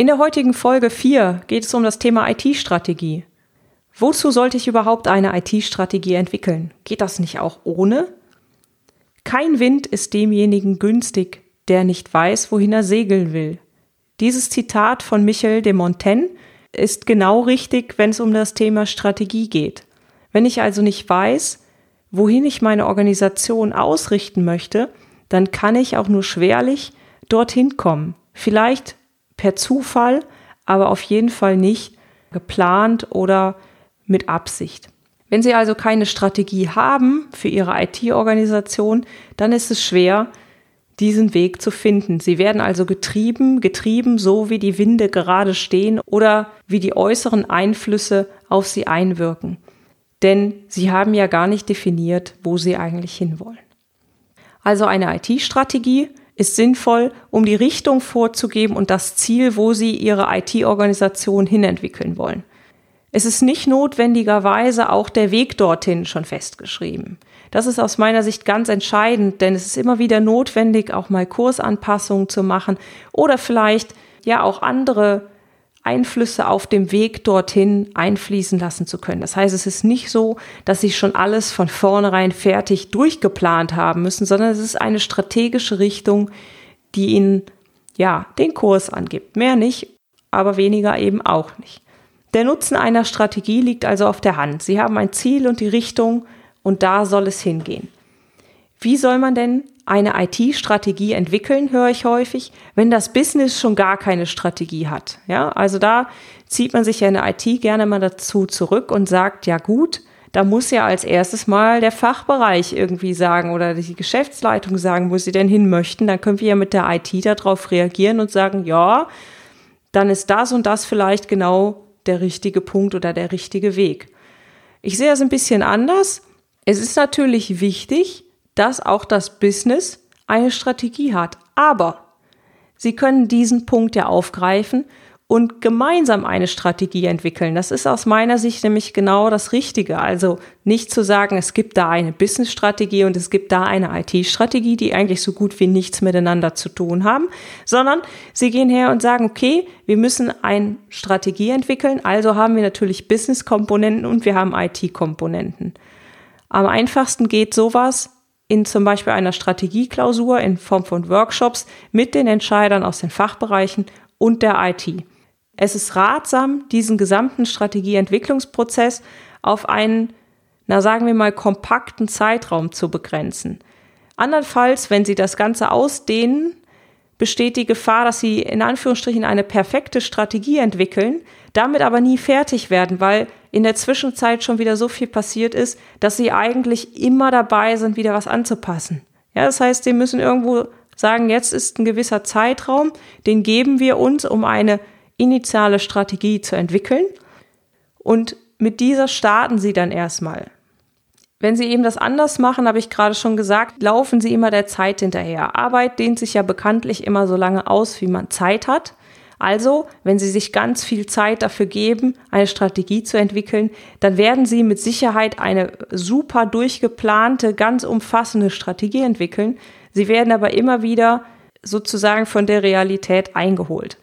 In der heutigen Folge 4 geht es um das Thema IT-Strategie. Wozu sollte ich überhaupt eine IT-Strategie entwickeln? Geht das nicht auch ohne? Kein Wind ist demjenigen günstig, der nicht weiß, wohin er segeln will. Dieses Zitat von Michel de Montaigne ist genau richtig, wenn es um das Thema Strategie geht. Wenn ich also nicht weiß, wohin ich meine Organisation ausrichten möchte, dann kann ich auch nur schwerlich dorthin kommen. Vielleicht per Zufall, aber auf jeden Fall nicht geplant oder mit Absicht. Wenn Sie also keine Strategie haben für Ihre IT-Organisation, dann ist es schwer, diesen Weg zu finden. Sie werden also getrieben, getrieben, so wie die Winde gerade stehen oder wie die äußeren Einflüsse auf sie einwirken. Denn sie haben ja gar nicht definiert, wo sie eigentlich hinwollen. Also eine IT-Strategie ist sinnvoll, um die Richtung vorzugeben und das Ziel, wo sie ihre IT-Organisation hinentwickeln wollen. Es ist nicht notwendigerweise auch der Weg dorthin schon festgeschrieben. Das ist aus meiner Sicht ganz entscheidend, denn es ist immer wieder notwendig, auch mal Kursanpassungen zu machen oder vielleicht ja auch andere Einflüsse auf dem Weg dorthin einfließen lassen zu können. Das heißt, es ist nicht so, dass sie schon alles von vornherein fertig durchgeplant haben müssen, sondern es ist eine strategische Richtung, die ihnen ja den Kurs angibt. Mehr nicht, aber weniger eben auch nicht. Der Nutzen einer Strategie liegt also auf der Hand. Sie haben ein Ziel und die Richtung und da soll es hingehen. Wie soll man denn eine IT-Strategie entwickeln, höre ich häufig, wenn das Business schon gar keine Strategie hat. Ja, also da zieht man sich ja in der IT gerne mal dazu zurück und sagt, ja gut, da muss ja als erstes mal der Fachbereich irgendwie sagen oder die Geschäftsleitung sagen, wo sie denn hin möchten. Dann können wir ja mit der IT darauf reagieren und sagen, ja, dann ist das und das vielleicht genau der richtige Punkt oder der richtige Weg. Ich sehe es ein bisschen anders. Es ist natürlich wichtig, dass auch das Business eine Strategie hat. Aber Sie können diesen Punkt ja aufgreifen und gemeinsam eine Strategie entwickeln. Das ist aus meiner Sicht nämlich genau das Richtige. Also nicht zu sagen, es gibt da eine Business-Strategie und es gibt da eine IT-Strategie, die eigentlich so gut wie nichts miteinander zu tun haben, sondern sie gehen her und sagen, okay, wir müssen eine Strategie entwickeln, also haben wir natürlich Business-Komponenten und wir haben IT-Komponenten. Am einfachsten geht sowas in zum Beispiel einer Strategieklausur in Form von Workshops mit den Entscheidern aus den Fachbereichen und der IT. Es ist ratsam, diesen gesamten Strategieentwicklungsprozess auf einen, na sagen wir mal, kompakten Zeitraum zu begrenzen. Andernfalls, wenn Sie das Ganze ausdehnen, besteht die Gefahr, dass Sie in Anführungsstrichen eine perfekte Strategie entwickeln, damit aber nie fertig werden, weil in der Zwischenzeit schon wieder so viel passiert ist, dass Sie eigentlich immer dabei sind, wieder was anzupassen. Ja, das heißt, Sie müssen irgendwo sagen, jetzt ist ein gewisser Zeitraum, den geben wir uns, um eine initiale Strategie zu entwickeln. Und mit dieser starten Sie dann erstmal. Wenn Sie eben das anders machen, habe ich gerade schon gesagt, laufen Sie immer der Zeit hinterher. Arbeit dehnt sich ja bekanntlich immer so lange aus, wie man Zeit hat. Also, wenn Sie sich ganz viel Zeit dafür geben, eine Strategie zu entwickeln, dann werden Sie mit Sicherheit eine super durchgeplante, ganz umfassende Strategie entwickeln. Sie werden aber immer wieder sozusagen von der Realität eingeholt.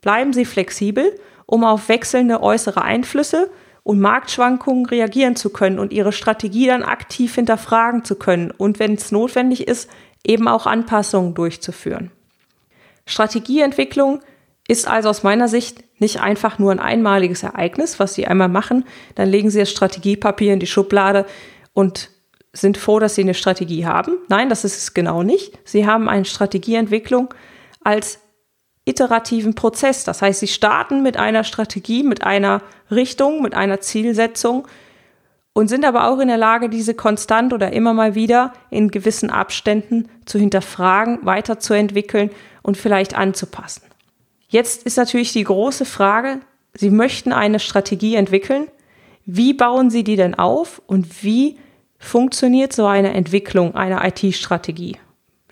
Bleiben Sie flexibel, um auf wechselnde äußere Einflüsse und Marktschwankungen reagieren zu können und Ihre Strategie dann aktiv hinterfragen zu können und wenn es notwendig ist, eben auch Anpassungen durchzuführen. Strategieentwicklung ist also aus meiner Sicht nicht einfach nur ein einmaliges Ereignis, was Sie einmal machen, dann legen Sie das Strategiepapier in die Schublade und sind froh, dass Sie eine Strategie haben. Nein, das ist es genau nicht. Sie haben eine Strategieentwicklung als iterativen Prozess. Das heißt, sie starten mit einer Strategie, mit einer Richtung, mit einer Zielsetzung und sind aber auch in der Lage, diese konstant oder immer mal wieder in gewissen Abständen zu hinterfragen, weiterzuentwickeln und vielleicht anzupassen. Jetzt ist natürlich die große Frage, Sie möchten eine Strategie entwickeln. Wie bauen Sie die denn auf und wie funktioniert so eine Entwicklung einer IT-Strategie?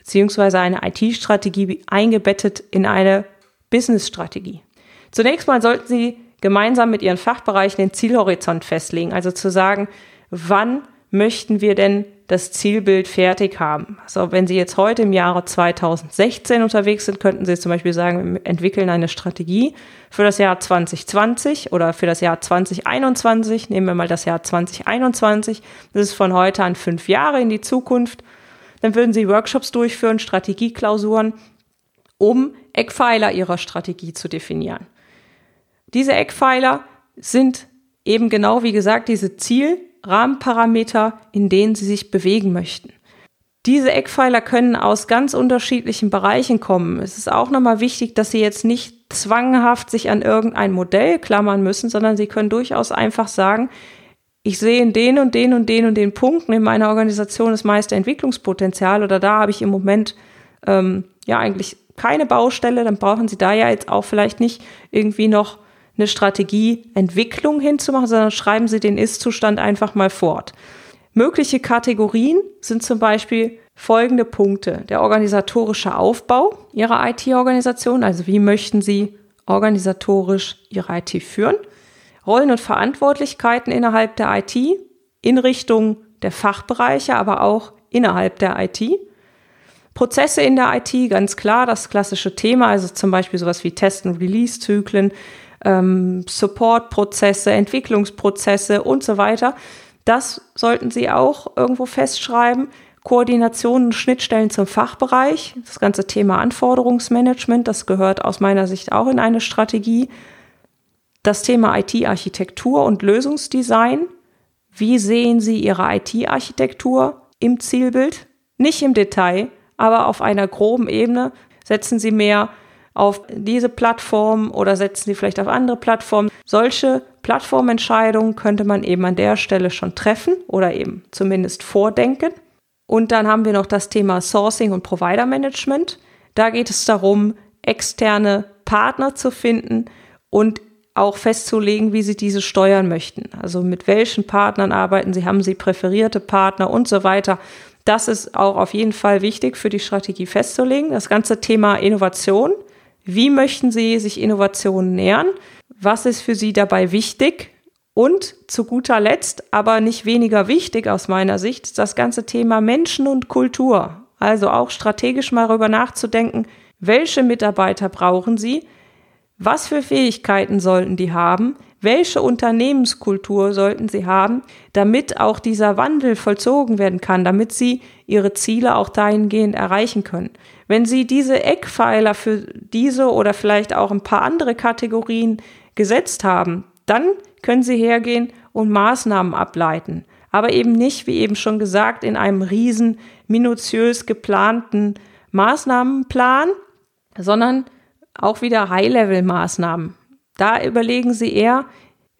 Beziehungsweise eine IT-Strategie eingebettet in eine Business-Strategie. Zunächst mal sollten Sie gemeinsam mit Ihren Fachbereichen den Zielhorizont festlegen, also zu sagen, wann möchten wir denn das Zielbild fertig haben. Also wenn Sie jetzt heute im Jahre 2016 unterwegs sind, könnten Sie zum Beispiel sagen, wir entwickeln eine Strategie für das Jahr 2020 oder für das Jahr 2021. Nehmen wir mal das Jahr 2021. Das ist von heute an fünf Jahre in die Zukunft. Dann würden Sie Workshops durchführen, Strategieklausuren, um Eckpfeiler Ihrer Strategie zu definieren. Diese Eckpfeiler sind eben genau wie gesagt diese Zielrahmenparameter, in denen Sie sich bewegen möchten. Diese Eckpfeiler können aus ganz unterschiedlichen Bereichen kommen. Es ist auch nochmal wichtig, dass Sie jetzt nicht zwanghaft sich an irgendein Modell klammern müssen, sondern Sie können durchaus einfach sagen, ich sehe in den und den und den und den Punkten in meiner Organisation das meiste Entwicklungspotenzial oder da habe ich im Moment ähm, ja eigentlich keine Baustelle, dann brauchen Sie da ja jetzt auch vielleicht nicht irgendwie noch eine Strategieentwicklung hinzumachen, sondern schreiben Sie den Ist-Zustand einfach mal fort. Mögliche Kategorien sind zum Beispiel folgende Punkte. Der organisatorische Aufbau Ihrer IT-Organisation, also wie möchten Sie organisatorisch Ihre IT führen. Rollen und Verantwortlichkeiten innerhalb der IT in Richtung der Fachbereiche, aber auch innerhalb der IT. Prozesse in der IT, ganz klar, das klassische Thema, also zum Beispiel sowas wie Test- und Release-Zyklen, ähm, Support-Prozesse, Entwicklungsprozesse und so weiter. Das sollten Sie auch irgendwo festschreiben. Koordination und Schnittstellen zum Fachbereich, das ganze Thema Anforderungsmanagement, das gehört aus meiner Sicht auch in eine Strategie. Das Thema IT-Architektur und Lösungsdesign. Wie sehen Sie Ihre IT-Architektur im Zielbild? Nicht im Detail, aber auf einer groben Ebene setzen Sie mehr auf diese Plattform oder setzen Sie vielleicht auf andere Plattformen. Solche Plattformentscheidungen könnte man eben an der Stelle schon treffen oder eben zumindest vordenken. Und dann haben wir noch das Thema Sourcing und Provider Management. Da geht es darum, externe Partner zu finden und auch festzulegen, wie Sie diese steuern möchten. Also mit welchen Partnern arbeiten Sie, haben Sie präferierte Partner und so weiter. Das ist auch auf jeden Fall wichtig für die Strategie festzulegen. Das ganze Thema Innovation wie möchten Sie sich Innovationen nähern? Was ist für Sie dabei wichtig? Und zu guter Letzt, aber nicht weniger wichtig aus meiner Sicht, das ganze Thema Menschen und Kultur. Also auch strategisch mal darüber nachzudenken, welche Mitarbeiter brauchen Sie? Was für Fähigkeiten sollten die haben? Welche Unternehmenskultur sollten sie haben, damit auch dieser Wandel vollzogen werden kann, damit sie ihre Ziele auch dahingehend erreichen können? Wenn Sie diese Eckpfeiler für diese oder vielleicht auch ein paar andere Kategorien gesetzt haben, dann können Sie hergehen und Maßnahmen ableiten. Aber eben nicht, wie eben schon gesagt, in einem riesen minutiös geplanten Maßnahmenplan, sondern auch wieder High-Level-Maßnahmen. Da überlegen Sie eher,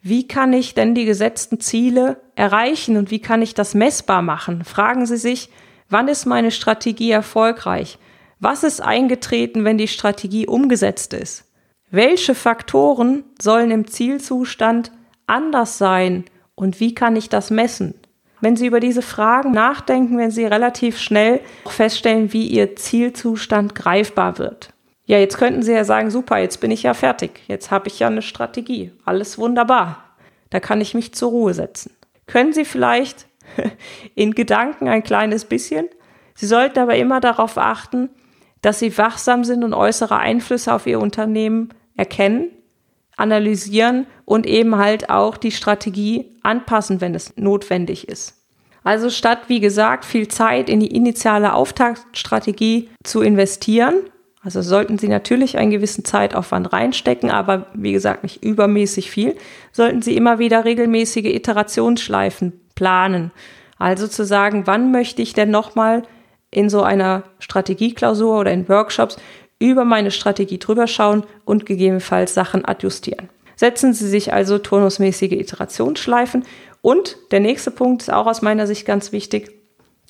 wie kann ich denn die gesetzten Ziele erreichen und wie kann ich das messbar machen? Fragen Sie sich, wann ist meine Strategie erfolgreich? Was ist eingetreten, wenn die Strategie umgesetzt ist? Welche Faktoren sollen im Zielzustand anders sein und wie kann ich das messen? Wenn Sie über diese Fragen nachdenken, werden Sie relativ schnell feststellen, wie Ihr Zielzustand greifbar wird. Ja, jetzt könnten Sie ja sagen, super, jetzt bin ich ja fertig. Jetzt habe ich ja eine Strategie. Alles wunderbar. Da kann ich mich zur Ruhe setzen. Können Sie vielleicht in Gedanken ein kleines bisschen? Sie sollten aber immer darauf achten, dass sie wachsam sind und äußere Einflüsse auf ihr Unternehmen erkennen, analysieren und eben halt auch die Strategie anpassen, wenn es notwendig ist. Also statt, wie gesagt, viel Zeit in die initiale Auftaktstrategie zu investieren, also sollten Sie natürlich einen gewissen Zeitaufwand reinstecken, aber wie gesagt nicht übermäßig viel, sollten Sie immer wieder regelmäßige Iterationsschleifen planen. Also zu sagen, wann möchte ich denn nochmal in so einer Strategieklausur oder in Workshops über meine Strategie drüber schauen und gegebenenfalls Sachen adjustieren. Setzen Sie sich also turnusmäßige Iterationsschleifen und der nächste Punkt ist auch aus meiner Sicht ganz wichtig.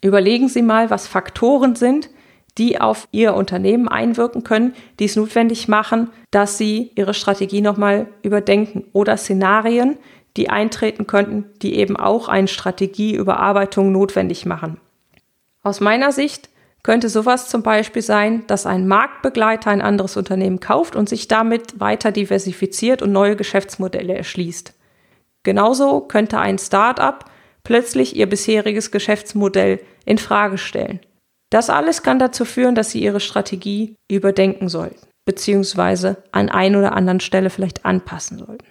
Überlegen Sie mal, was Faktoren sind, die auf ihr Unternehmen einwirken können, die es notwendig machen, dass sie ihre Strategie nochmal überdenken oder Szenarien, die eintreten könnten, die eben auch eine Strategieüberarbeitung notwendig machen. Aus meiner Sicht könnte sowas zum Beispiel sein, dass ein Marktbegleiter ein anderes Unternehmen kauft und sich damit weiter diversifiziert und neue Geschäftsmodelle erschließt. Genauso könnte ein Start-up plötzlich ihr bisheriges Geschäftsmodell in Frage stellen. Das alles kann dazu führen, dass sie ihre Strategie überdenken sollten, beziehungsweise an ein oder anderen Stelle vielleicht anpassen sollten.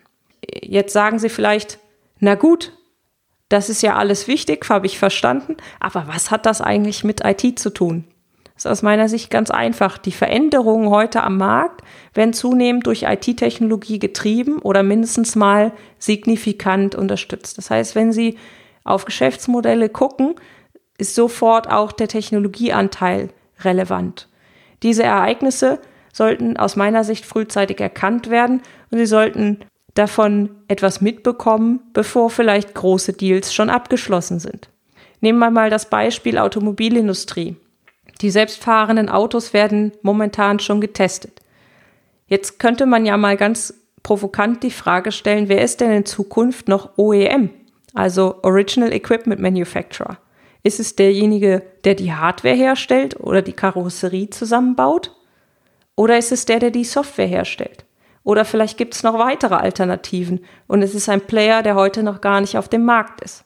Jetzt sagen Sie vielleicht, na gut, das ist ja alles wichtig, habe ich verstanden, aber was hat das eigentlich mit IT zu tun? Das ist aus meiner Sicht ganz einfach. Die Veränderungen heute am Markt werden zunehmend durch IT-Technologie getrieben oder mindestens mal signifikant unterstützt. Das heißt, wenn Sie auf Geschäftsmodelle gucken, ist sofort auch der Technologieanteil relevant. Diese Ereignisse sollten aus meiner Sicht frühzeitig erkannt werden und sie sollten davon etwas mitbekommen, bevor vielleicht große Deals schon abgeschlossen sind. Nehmen wir mal das Beispiel Automobilindustrie. Die selbstfahrenden Autos werden momentan schon getestet. Jetzt könnte man ja mal ganz provokant die Frage stellen, wer ist denn in Zukunft noch OEM, also Original Equipment Manufacturer? Ist es derjenige, der die Hardware herstellt oder die Karosserie zusammenbaut? Oder ist es der, der die Software herstellt? Oder vielleicht gibt es noch weitere Alternativen und es ist ein Player, der heute noch gar nicht auf dem Markt ist.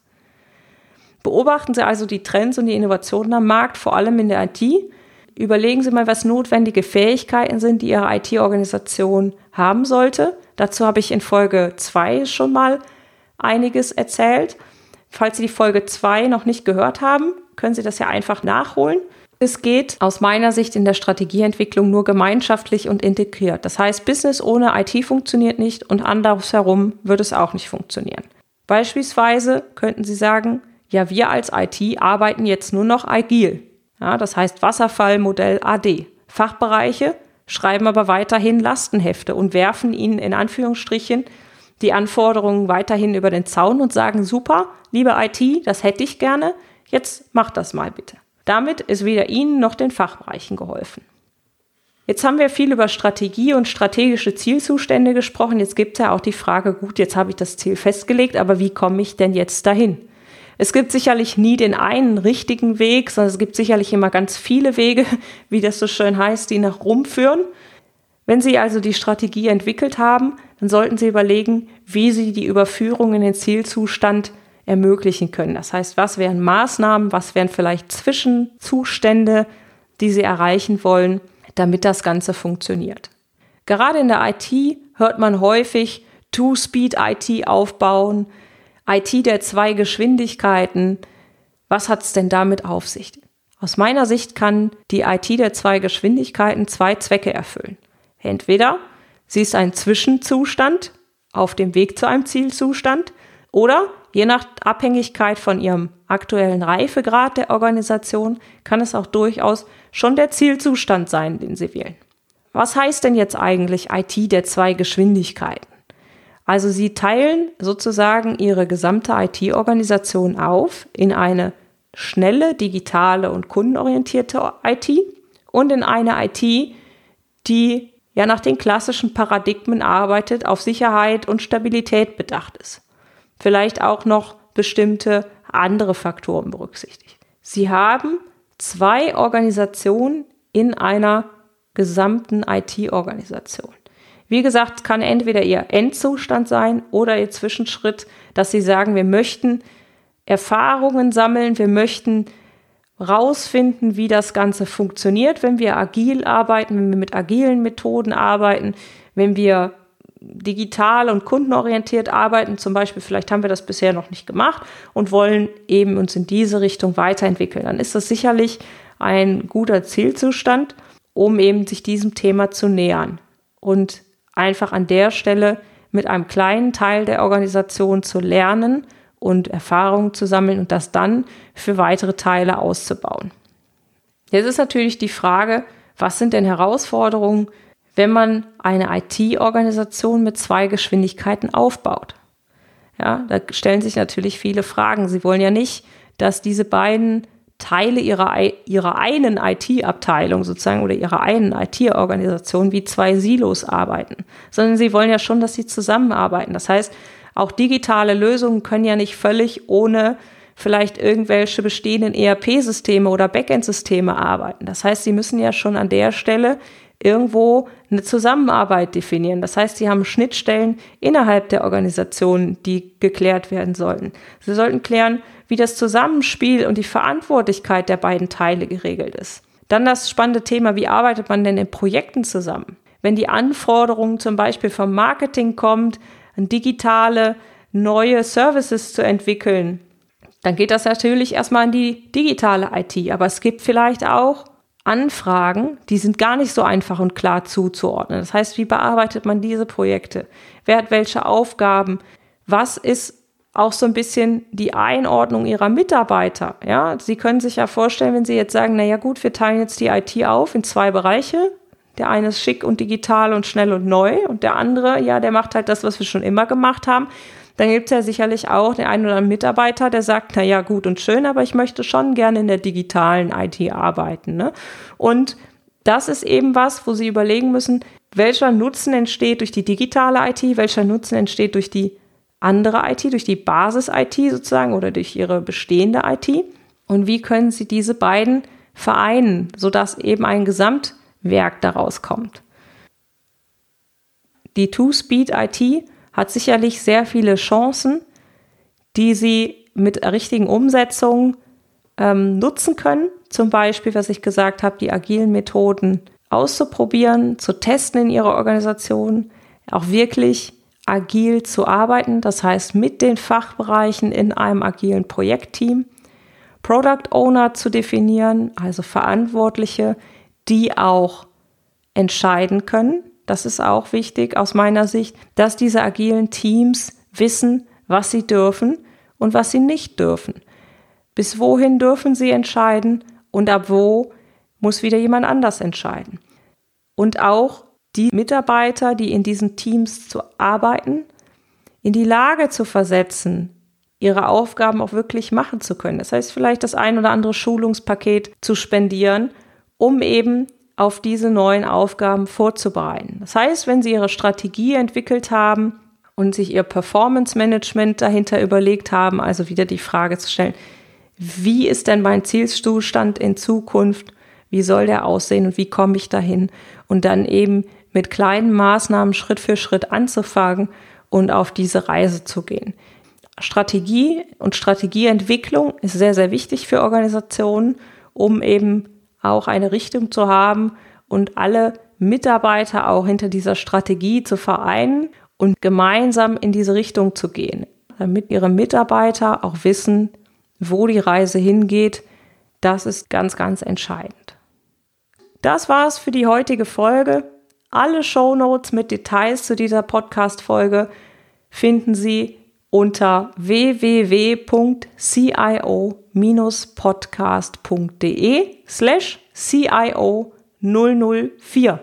Beobachten Sie also die Trends und die Innovationen am Markt, vor allem in der IT. Überlegen Sie mal, was notwendige Fähigkeiten sind, die Ihre IT-Organisation haben sollte. Dazu habe ich in Folge 2 schon mal einiges erzählt. Falls Sie die Folge 2 noch nicht gehört haben, können Sie das ja einfach nachholen. Es geht aus meiner Sicht in der Strategieentwicklung nur gemeinschaftlich und integriert. Das heißt, Business ohne IT funktioniert nicht und andersherum wird es auch nicht funktionieren. Beispielsweise könnten Sie sagen, ja, wir als IT arbeiten jetzt nur noch agil. Ja, das heißt Wasserfallmodell AD. Fachbereiche schreiben aber weiterhin Lastenhefte und werfen ihnen in Anführungsstrichen die Anforderungen weiterhin über den Zaun und sagen, super, liebe IT, das hätte ich gerne, jetzt macht das mal bitte. Damit ist weder Ihnen noch den Fachbereichen geholfen. Jetzt haben wir viel über Strategie und strategische Zielzustände gesprochen. Jetzt gibt es ja auch die Frage, gut, jetzt habe ich das Ziel festgelegt, aber wie komme ich denn jetzt dahin? Es gibt sicherlich nie den einen richtigen Weg, sondern es gibt sicherlich immer ganz viele Wege, wie das so schön heißt, die nach Rom führen. Wenn Sie also die Strategie entwickelt haben, dann sollten Sie überlegen, wie Sie die Überführung in den Zielzustand ermöglichen können. Das heißt, was wären Maßnahmen, was wären vielleicht Zwischenzustände, die Sie erreichen wollen, damit das Ganze funktioniert. Gerade in der IT hört man häufig Two-Speed-IT aufbauen, IT der zwei Geschwindigkeiten. Was hat es denn damit auf sich? Aus meiner Sicht kann die IT der zwei Geschwindigkeiten zwei Zwecke erfüllen. Entweder sie ist ein Zwischenzustand auf dem Weg zu einem Zielzustand oder je nach Abhängigkeit von ihrem aktuellen Reifegrad der Organisation kann es auch durchaus schon der Zielzustand sein, den sie wählen. Was heißt denn jetzt eigentlich IT der zwei Geschwindigkeiten? Also sie teilen sozusagen ihre gesamte IT-Organisation auf in eine schnelle, digitale und kundenorientierte IT und in eine IT, die ja nach den klassischen Paradigmen arbeitet, auf Sicherheit und Stabilität bedacht ist. Vielleicht auch noch bestimmte andere Faktoren berücksichtigt. Sie haben zwei Organisationen in einer gesamten IT-Organisation. Wie gesagt, kann entweder Ihr Endzustand sein oder Ihr Zwischenschritt, dass Sie sagen, wir möchten Erfahrungen sammeln, wir möchten rausfinden, wie das Ganze funktioniert, wenn wir agil arbeiten, wenn wir mit agilen Methoden arbeiten, wenn wir digital und kundenorientiert arbeiten, zum Beispiel, vielleicht haben wir das bisher noch nicht gemacht und wollen eben uns in diese Richtung weiterentwickeln, dann ist das sicherlich ein guter Zielzustand, um eben sich diesem Thema zu nähern und einfach an der Stelle mit einem kleinen Teil der Organisation zu lernen und Erfahrungen zu sammeln und das dann für weitere Teile auszubauen. Jetzt ist natürlich die Frage, was sind denn Herausforderungen, wenn man eine IT-Organisation mit zwei Geschwindigkeiten aufbaut? Ja, da stellen sich natürlich viele Fragen. Sie wollen ja nicht, dass diese beiden Teile ihrer, ihrer einen IT-Abteilung sozusagen oder ihrer einen IT-Organisation wie zwei Silos arbeiten, sondern sie wollen ja schon, dass sie zusammenarbeiten. Das heißt, auch digitale Lösungen können ja nicht völlig ohne vielleicht irgendwelche bestehenden ERP-Systeme oder Backend-Systeme arbeiten. Das heißt, sie müssen ja schon an der Stelle irgendwo eine Zusammenarbeit definieren. Das heißt, sie haben Schnittstellen innerhalb der Organisation, die geklärt werden sollten. Sie sollten klären, wie das Zusammenspiel und die Verantwortlichkeit der beiden Teile geregelt ist. Dann das spannende Thema, wie arbeitet man denn in Projekten zusammen? Wenn die Anforderungen zum Beispiel vom Marketing kommt, digitale neue Services zu entwickeln, dann geht das natürlich erstmal an die digitale IT. Aber es gibt vielleicht auch Anfragen, die sind gar nicht so einfach und klar zuzuordnen. Das heißt, wie bearbeitet man diese Projekte? Wer hat welche Aufgaben? Was ist auch so ein bisschen die Einordnung ihrer Mitarbeiter? Ja, Sie können sich ja vorstellen, wenn Sie jetzt sagen, na ja, gut, wir teilen jetzt die IT auf in zwei Bereiche. Der eine ist schick und digital und schnell und neu und der andere, ja, der macht halt das, was wir schon immer gemacht haben dann gibt es ja sicherlich auch den einen oder anderen Mitarbeiter, der sagt, na ja, gut und schön, aber ich möchte schon gerne in der digitalen IT arbeiten. Ne? Und das ist eben was, wo Sie überlegen müssen, welcher Nutzen entsteht durch die digitale IT, welcher Nutzen entsteht durch die andere IT, durch die Basis-IT sozusagen oder durch Ihre bestehende IT und wie können Sie diese beiden vereinen, sodass eben ein Gesamtwerk daraus kommt. Die Two-Speed-IT hat sicherlich sehr viele Chancen, die sie mit richtigen Umsetzungen ähm, nutzen können. Zum Beispiel, was ich gesagt habe, die agilen Methoden auszuprobieren, zu testen in ihrer Organisation, auch wirklich agil zu arbeiten, das heißt mit den Fachbereichen in einem agilen Projektteam, Product Owner zu definieren, also Verantwortliche, die auch entscheiden können, das ist auch wichtig aus meiner Sicht, dass diese agilen Teams wissen, was sie dürfen und was sie nicht dürfen. Bis wohin dürfen sie entscheiden und ab wo muss wieder jemand anders entscheiden. Und auch die Mitarbeiter, die in diesen Teams zu arbeiten, in die Lage zu versetzen, ihre Aufgaben auch wirklich machen zu können. Das heißt, vielleicht das ein oder andere Schulungspaket zu spendieren, um eben auf diese neuen Aufgaben vorzubereiten. Das heißt, wenn Sie Ihre Strategie entwickelt haben und sich Ihr Performance Management dahinter überlegt haben, also wieder die Frage zu stellen, wie ist denn mein Zielzustand in Zukunft? Wie soll der aussehen und wie komme ich dahin? Und dann eben mit kleinen Maßnahmen Schritt für Schritt anzufangen und auf diese Reise zu gehen. Strategie und Strategieentwicklung ist sehr, sehr wichtig für Organisationen, um eben auch eine Richtung zu haben und alle Mitarbeiter auch hinter dieser Strategie zu vereinen und gemeinsam in diese Richtung zu gehen, damit ihre Mitarbeiter auch wissen, wo die Reise hingeht. Das ist ganz, ganz entscheidend. Das war's für die heutige Folge. Alle Show Notes mit Details zu dieser Podcast-Folge finden Sie unter www.cio-podcast.de slash CIO 004.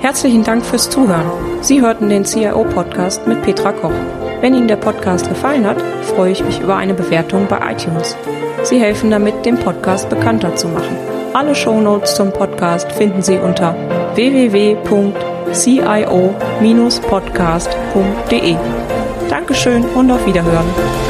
Herzlichen Dank fürs Zuhören. Sie hörten den CIO-Podcast mit Petra Koch. Wenn Ihnen der Podcast gefallen hat, freue ich mich über eine Bewertung bei iTunes. Sie helfen damit, den Podcast bekannter zu machen. Alle Shownotes zum Podcast finden Sie unter www.cio-podcast.de. Dankeschön und auf Wiederhören.